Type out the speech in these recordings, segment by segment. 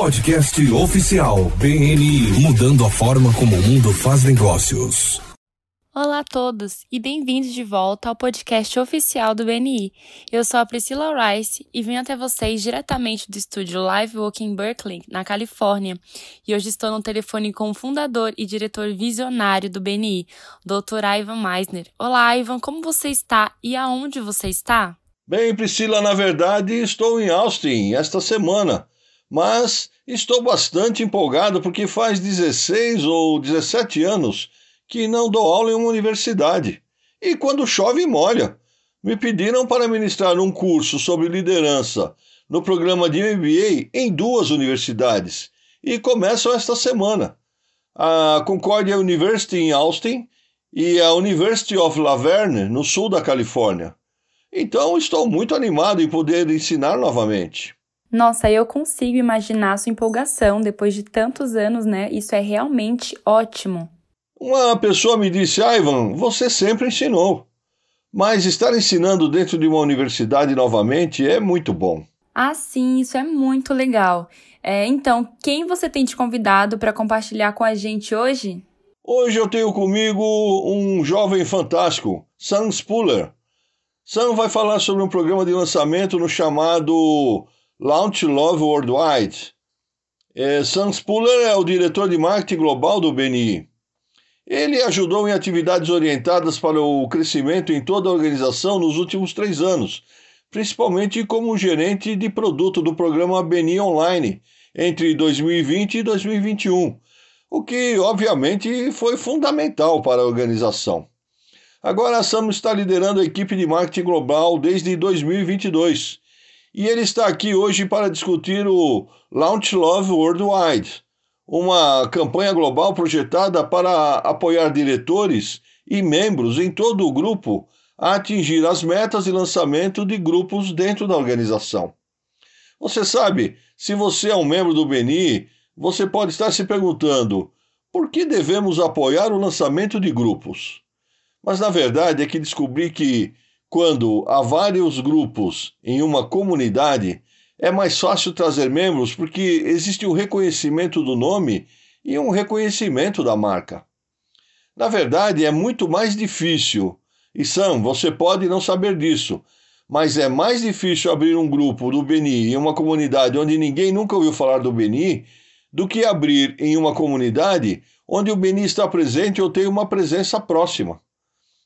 Podcast oficial BNI mudando a forma como o mundo faz negócios. Olá a todos e bem-vindos de volta ao podcast oficial do BNI. Eu sou a Priscila Rice e venho até vocês diretamente do estúdio Live Walk em Berkeley, na Califórnia. E hoje estou no telefone com o fundador e diretor visionário do BNI, Dr. Ivan Meisner. Olá, Ivan, como você está e aonde você está? Bem, Priscila, na verdade estou em Austin esta semana, mas estou bastante empolgado porque faz 16 ou 17 anos que não dou aula em uma universidade. E quando chove, molha. Me pediram para ministrar um curso sobre liderança no programa de MBA em duas universidades e começam esta semana. A Concordia University em Austin e a University of La Verne, no sul da Califórnia. Então estou muito animado em poder ensinar novamente. Nossa, eu consigo imaginar a sua empolgação depois de tantos anos, né? Isso é realmente ótimo. Uma pessoa me disse: ah, Ivan, você sempre ensinou. Mas estar ensinando dentro de uma universidade novamente é muito bom. Ah, sim, isso é muito legal. É, então, quem você tem te convidado para compartilhar com a gente hoje? Hoje eu tenho comigo um jovem fantástico, Sam Spuller. Sam vai falar sobre um programa de lançamento no chamado Launch Love Worldwide. É, Sam Spuller é o diretor de marketing global do BNI. Ele ajudou em atividades orientadas para o crescimento em toda a organização nos últimos três anos, principalmente como gerente de produto do programa Beni Online entre 2020 e 2021, o que obviamente foi fundamental para a organização. Agora a Sam está liderando a equipe de marketing global desde 2022 e ele está aqui hoje para discutir o Launch Love Worldwide uma campanha global projetada para apoiar diretores e membros em todo o grupo a atingir as metas de lançamento de grupos dentro da organização. Você sabe, se você é um membro do BNI, você pode estar se perguntando por que devemos apoiar o lançamento de grupos. Mas na verdade é que descobri que, quando há vários grupos em uma comunidade, é mais fácil trazer membros porque existe o um reconhecimento do nome e um reconhecimento da marca. Na verdade, é muito mais difícil, e Sam, você pode não saber disso, mas é mais difícil abrir um grupo do Beni em uma comunidade onde ninguém nunca ouviu falar do Beni do que abrir em uma comunidade onde o Beni está presente ou tem uma presença próxima.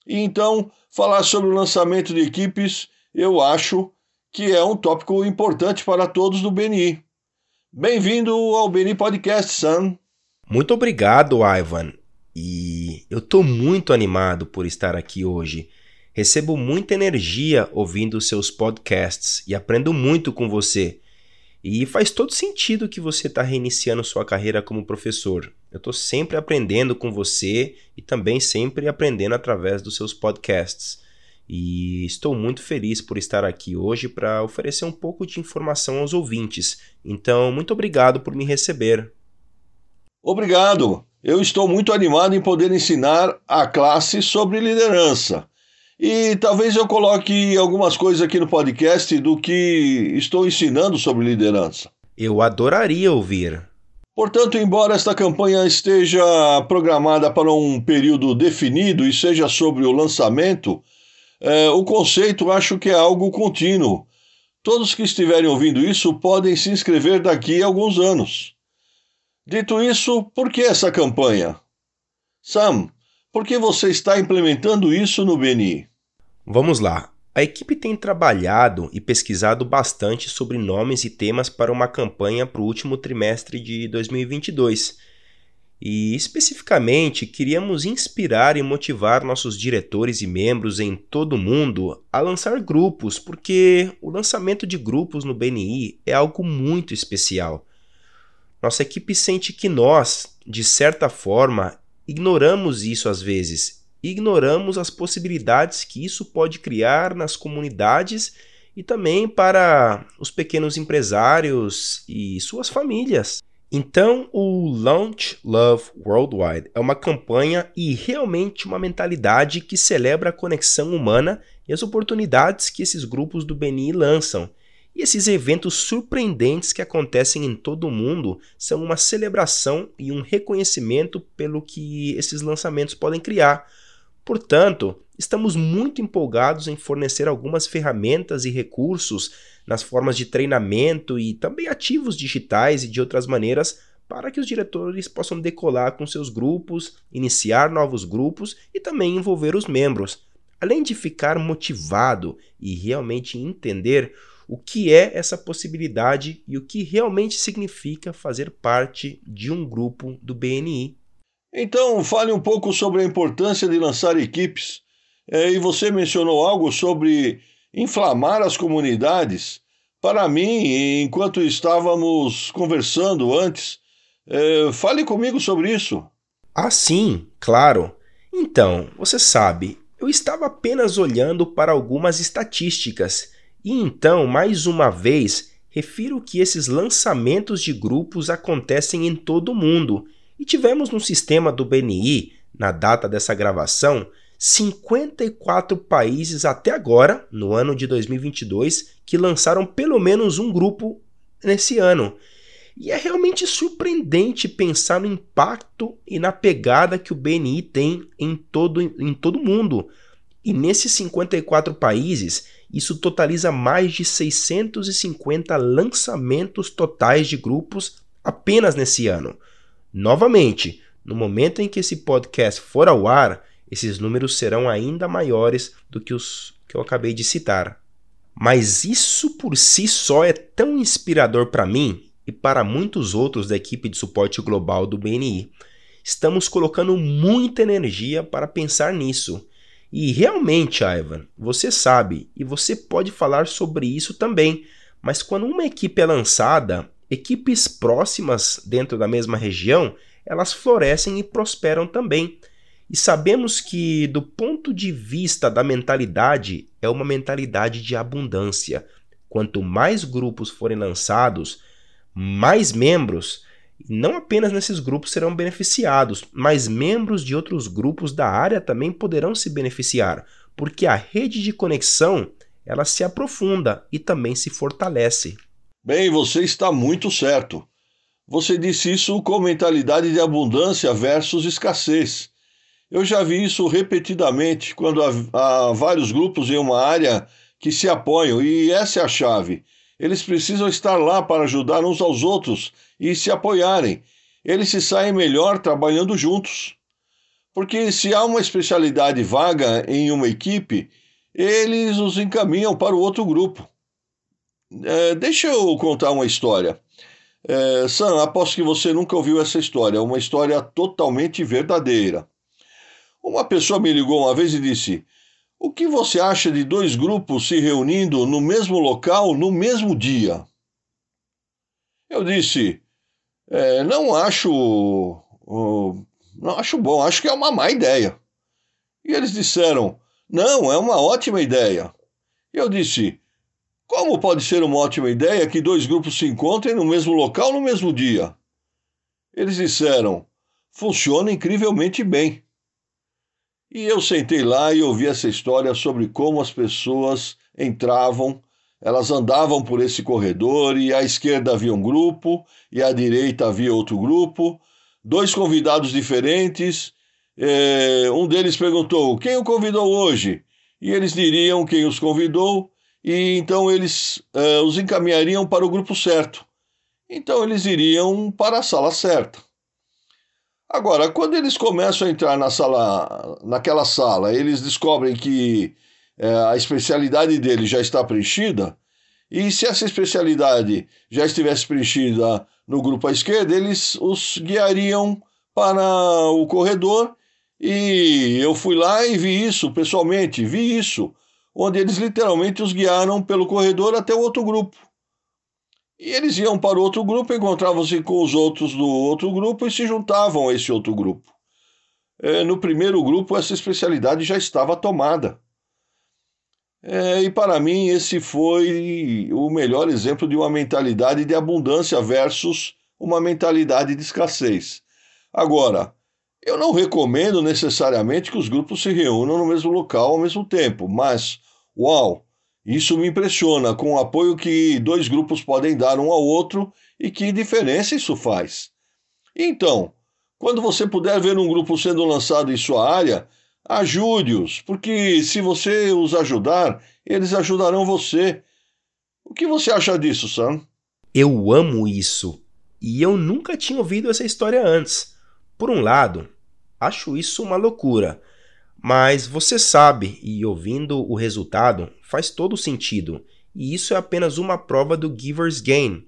E então, falar sobre o lançamento de equipes, eu acho que é um tópico importante para todos do BNI. Bem-vindo ao BNI Podcast, Sam. Muito obrigado, Ivan. E eu estou muito animado por estar aqui hoje. Recebo muita energia ouvindo seus podcasts e aprendo muito com você. E faz todo sentido que você está reiniciando sua carreira como professor. Eu estou sempre aprendendo com você e também sempre aprendendo através dos seus podcasts e estou muito feliz por estar aqui hoje para oferecer um pouco de informação aos ouvintes. Então, muito obrigado por me receber. Obrigado. Eu estou muito animado em poder ensinar a classe sobre liderança. E talvez eu coloque algumas coisas aqui no podcast do que estou ensinando sobre liderança. Eu adoraria ouvir. Portanto, embora esta campanha esteja programada para um período definido e seja sobre o lançamento, é, o conceito acho que é algo contínuo. Todos que estiverem ouvindo isso podem se inscrever daqui a alguns anos. Dito isso, por que essa campanha? Sam, por que você está implementando isso no BNI? Vamos lá. A equipe tem trabalhado e pesquisado bastante sobre nomes e temas para uma campanha para o último trimestre de 2022 e, especificamente, queríamos inspirar e motivar nossos diretores e membros em todo o mundo a lançar grupos, porque o lançamento de grupos no BNI é algo muito especial. Nossa equipe sente que nós, de certa forma, ignoramos isso às vezes, ignoramos as possibilidades que isso pode criar nas comunidades e também para os pequenos empresários e suas famílias. Então, o Launch Love Worldwide é uma campanha e realmente uma mentalidade que celebra a conexão humana e as oportunidades que esses grupos do BNI lançam. E esses eventos surpreendentes que acontecem em todo o mundo são uma celebração e um reconhecimento pelo que esses lançamentos podem criar. Portanto, estamos muito empolgados em fornecer algumas ferramentas e recursos nas formas de treinamento e também ativos digitais e de outras maneiras para que os diretores possam decolar com seus grupos, iniciar novos grupos e também envolver os membros, além de ficar motivado e realmente entender o que é essa possibilidade e o que realmente significa fazer parte de um grupo do BNI. Então, fale um pouco sobre a importância de lançar equipes. É, e você mencionou algo sobre inflamar as comunidades. Para mim, enquanto estávamos conversando antes, é, fale comigo sobre isso. Ah, sim, claro. Então, você sabe, eu estava apenas olhando para algumas estatísticas e então, mais uma vez, refiro que esses lançamentos de grupos acontecem em todo o mundo e tivemos no sistema do BNI, na data dessa gravação, 54 países até agora, no ano de 2022, que lançaram pelo menos um grupo nesse ano. E é realmente surpreendente pensar no impacto e na pegada que o BNI tem em todo em todo mundo. E nesses 54 países, isso totaliza mais de 650 lançamentos totais de grupos apenas nesse ano. Novamente, no momento em que esse podcast for ao ar, esses números serão ainda maiores do que os que eu acabei de citar. Mas isso por si só é tão inspirador para mim e para muitos outros da equipe de suporte global do BNI. Estamos colocando muita energia para pensar nisso e realmente, Ivan, você sabe e você pode falar sobre isso também, mas quando uma equipe é lançada, equipes próximas dentro da mesma região, elas florescem e prosperam também. E sabemos que, do ponto de vista da mentalidade, é uma mentalidade de abundância. Quanto mais grupos forem lançados, mais membros, não apenas nesses grupos serão beneficiados, mas membros de outros grupos da área também poderão se beneficiar, porque a rede de conexão ela se aprofunda e também se fortalece. Bem, você está muito certo. Você disse isso com mentalidade de abundância versus escassez. Eu já vi isso repetidamente quando há, há vários grupos em uma área que se apoiam, e essa é a chave. Eles precisam estar lá para ajudar uns aos outros e se apoiarem. Eles se saem melhor trabalhando juntos. Porque se há uma especialidade vaga em uma equipe, eles os encaminham para o outro grupo. É, deixa eu contar uma história. É, Sam, aposto que você nunca ouviu essa história, é uma história totalmente verdadeira. Uma pessoa me ligou uma vez e disse: o que você acha de dois grupos se reunindo no mesmo local no mesmo dia? Eu disse: é, não acho. Uh, não acho bom, acho que é uma má ideia. E eles disseram: não, é uma ótima ideia. Eu disse: como pode ser uma ótima ideia que dois grupos se encontrem no mesmo local no mesmo dia? Eles disseram: funciona incrivelmente bem. E eu sentei lá e ouvi essa história sobre como as pessoas entravam, elas andavam por esse corredor e à esquerda havia um grupo e à direita havia outro grupo, dois convidados diferentes. É, um deles perguntou: Quem o convidou hoje? E eles diriam quem os convidou, e então eles é, os encaminhariam para o grupo certo. Então eles iriam para a sala certa. Agora, quando eles começam a entrar na sala, naquela sala, eles descobrem que é, a especialidade deles já está preenchida, e se essa especialidade já estivesse preenchida no grupo à esquerda, eles os guiariam para o corredor, e eu fui lá e vi isso pessoalmente, vi isso, onde eles literalmente os guiaram pelo corredor até o outro grupo. E eles iam para o outro grupo, encontravam-se com os outros do outro grupo e se juntavam a esse outro grupo. É, no primeiro grupo, essa especialidade já estava tomada. É, e para mim, esse foi o melhor exemplo de uma mentalidade de abundância versus uma mentalidade de escassez. Agora, eu não recomendo necessariamente que os grupos se reúnam no mesmo local ao mesmo tempo, mas, uau, Isso me impressiona com o apoio que dois grupos podem dar um ao outro e que diferença isso faz. Então, quando você puder ver um grupo sendo lançado em sua área, ajude-os, porque se você os ajudar, eles ajudarão você. O que você acha disso, Sam? Eu amo isso. E eu nunca tinha ouvido essa história antes. Por um lado, acho isso uma loucura. Mas você sabe, e ouvindo o resultado, faz todo sentido. E isso é apenas uma prova do Giver's Gain.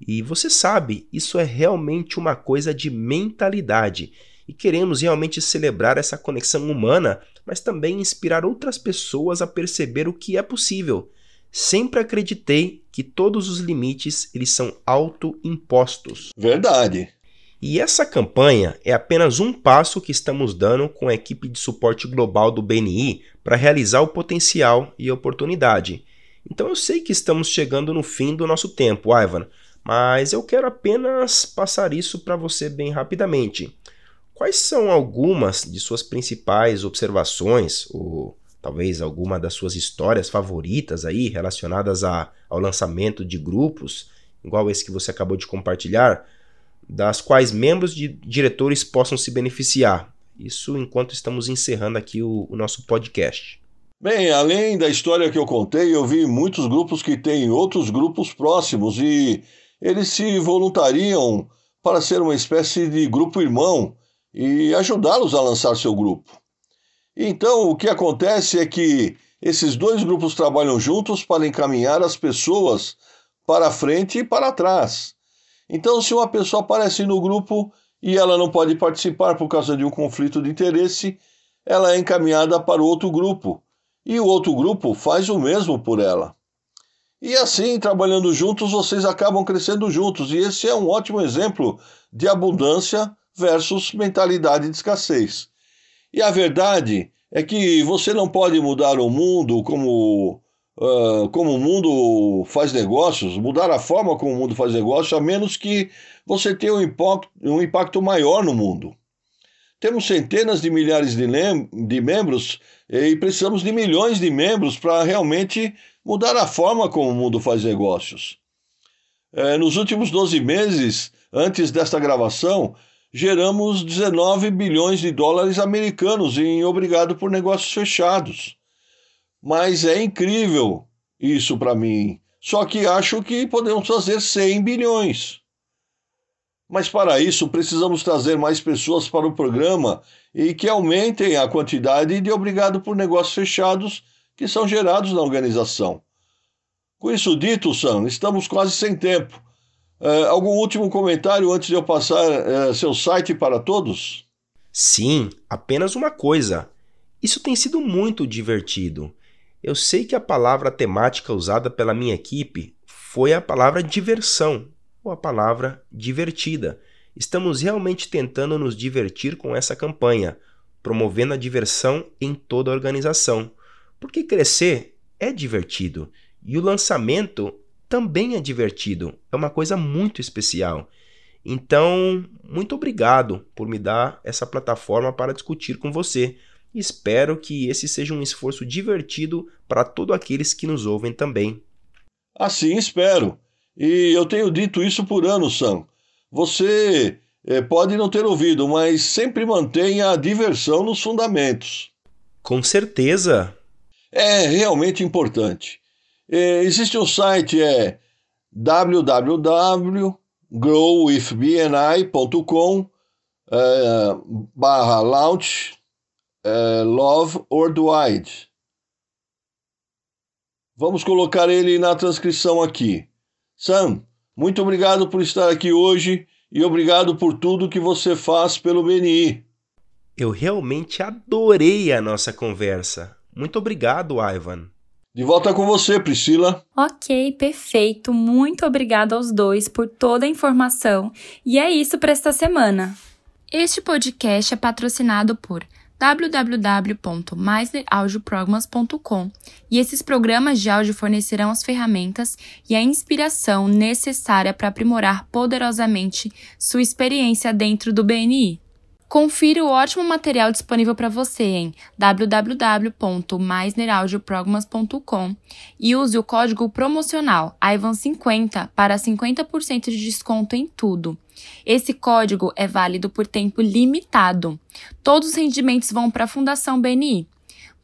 E você sabe, isso é realmente uma coisa de mentalidade. E queremos realmente celebrar essa conexão humana, mas também inspirar outras pessoas a perceber o que é possível. Sempre acreditei que todos os limites eles são autoimpostos. Verdade. E essa campanha é apenas um passo que estamos dando com a equipe de suporte global do BNI para realizar o potencial e oportunidade. Então eu sei que estamos chegando no fim do nosso tempo, Ivan, mas eu quero apenas passar isso para você bem rapidamente. Quais são algumas de suas principais observações, ou talvez alguma das suas histórias favoritas aí relacionadas a, ao lançamento de grupos, igual esse que você acabou de compartilhar? Das quais membros de diretores possam se beneficiar. Isso enquanto estamos encerrando aqui o, o nosso podcast. Bem, além da história que eu contei, eu vi muitos grupos que têm outros grupos próximos e eles se voluntariam para ser uma espécie de grupo irmão e ajudá-los a lançar seu grupo. Então, o que acontece é que esses dois grupos trabalham juntos para encaminhar as pessoas para frente e para trás. Então, se uma pessoa aparece no grupo e ela não pode participar por causa de um conflito de interesse, ela é encaminhada para outro grupo e o outro grupo faz o mesmo por ela. E assim, trabalhando juntos, vocês acabam crescendo juntos, e esse é um ótimo exemplo de abundância versus mentalidade de escassez. E a verdade é que você não pode mudar o mundo como uh, como o mundo faz negócios, mudar a forma como o mundo faz negócios, a menos que você tenha um impacto, um impacto maior no mundo. Temos centenas de milhares de, de membros e precisamos de milhões de membros para realmente mudar a forma como o mundo faz negócios. É, nos últimos 12 meses, antes desta gravação, geramos 19 bilhões de dólares americanos em obrigado por negócios fechados. Mas é incrível isso para mim. Só que acho que podemos fazer 100 bilhões. Mas para isso precisamos trazer mais pessoas para o programa e que aumentem a quantidade de obrigado por negócios fechados que são gerados na organização. Com isso dito, Sam, estamos quase sem tempo. Uh, algum último comentário antes de eu passar uh, seu site para todos? Sim, apenas uma coisa. Isso tem sido muito divertido. Eu sei que a palavra temática usada pela minha equipe foi a palavra diversão ou a palavra divertida. Estamos realmente tentando nos divertir com essa campanha, promovendo a diversão em toda a organização. Porque crescer é divertido e o lançamento também é divertido, é uma coisa muito especial. Então, muito obrigado por me dar essa plataforma para discutir com você Espero que esse seja um esforço divertido para todos aqueles que nos ouvem também. Assim espero. E eu tenho dito isso por anos, Sam. Você é, pode não ter ouvido, mas sempre mantenha a diversão nos fundamentos. Com certeza. É realmente importante. É, existe um site, é www.growwithbni.com é, barra launch uh, Love Worldwide. Vamos colocar ele na transcrição aqui. Sam, muito obrigado por estar aqui hoje e obrigado por tudo que você faz pelo BNI. Eu realmente adorei a nossa conversa. Muito obrigado, Ivan. De volta com você, Priscila. Ok, perfeito. Muito obrigado aos dois por toda a informação. E é isso para esta semana. Este podcast é patrocinado por www.meisneraudioprograms.com e esses programas de áudio fornecerão as ferramentas e a inspiração necessária para aprimorar poderosamente sua experiência dentro do BNI. Confira o ótimo material disponível para você em www.meisneraudioprogrammas.com e use o código promocional IVAN50 para 50% de desconto em tudo. Esse código é válido por tempo limitado. Todos os rendimentos vão para a Fundação BNI.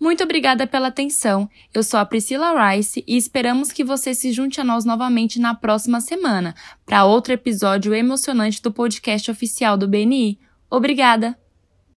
Muito obrigada pela atenção. Eu sou a Priscila Rice e esperamos que você se junte a nós novamente na próxima semana para outro episódio emocionante do podcast oficial do BNI. Obrigada!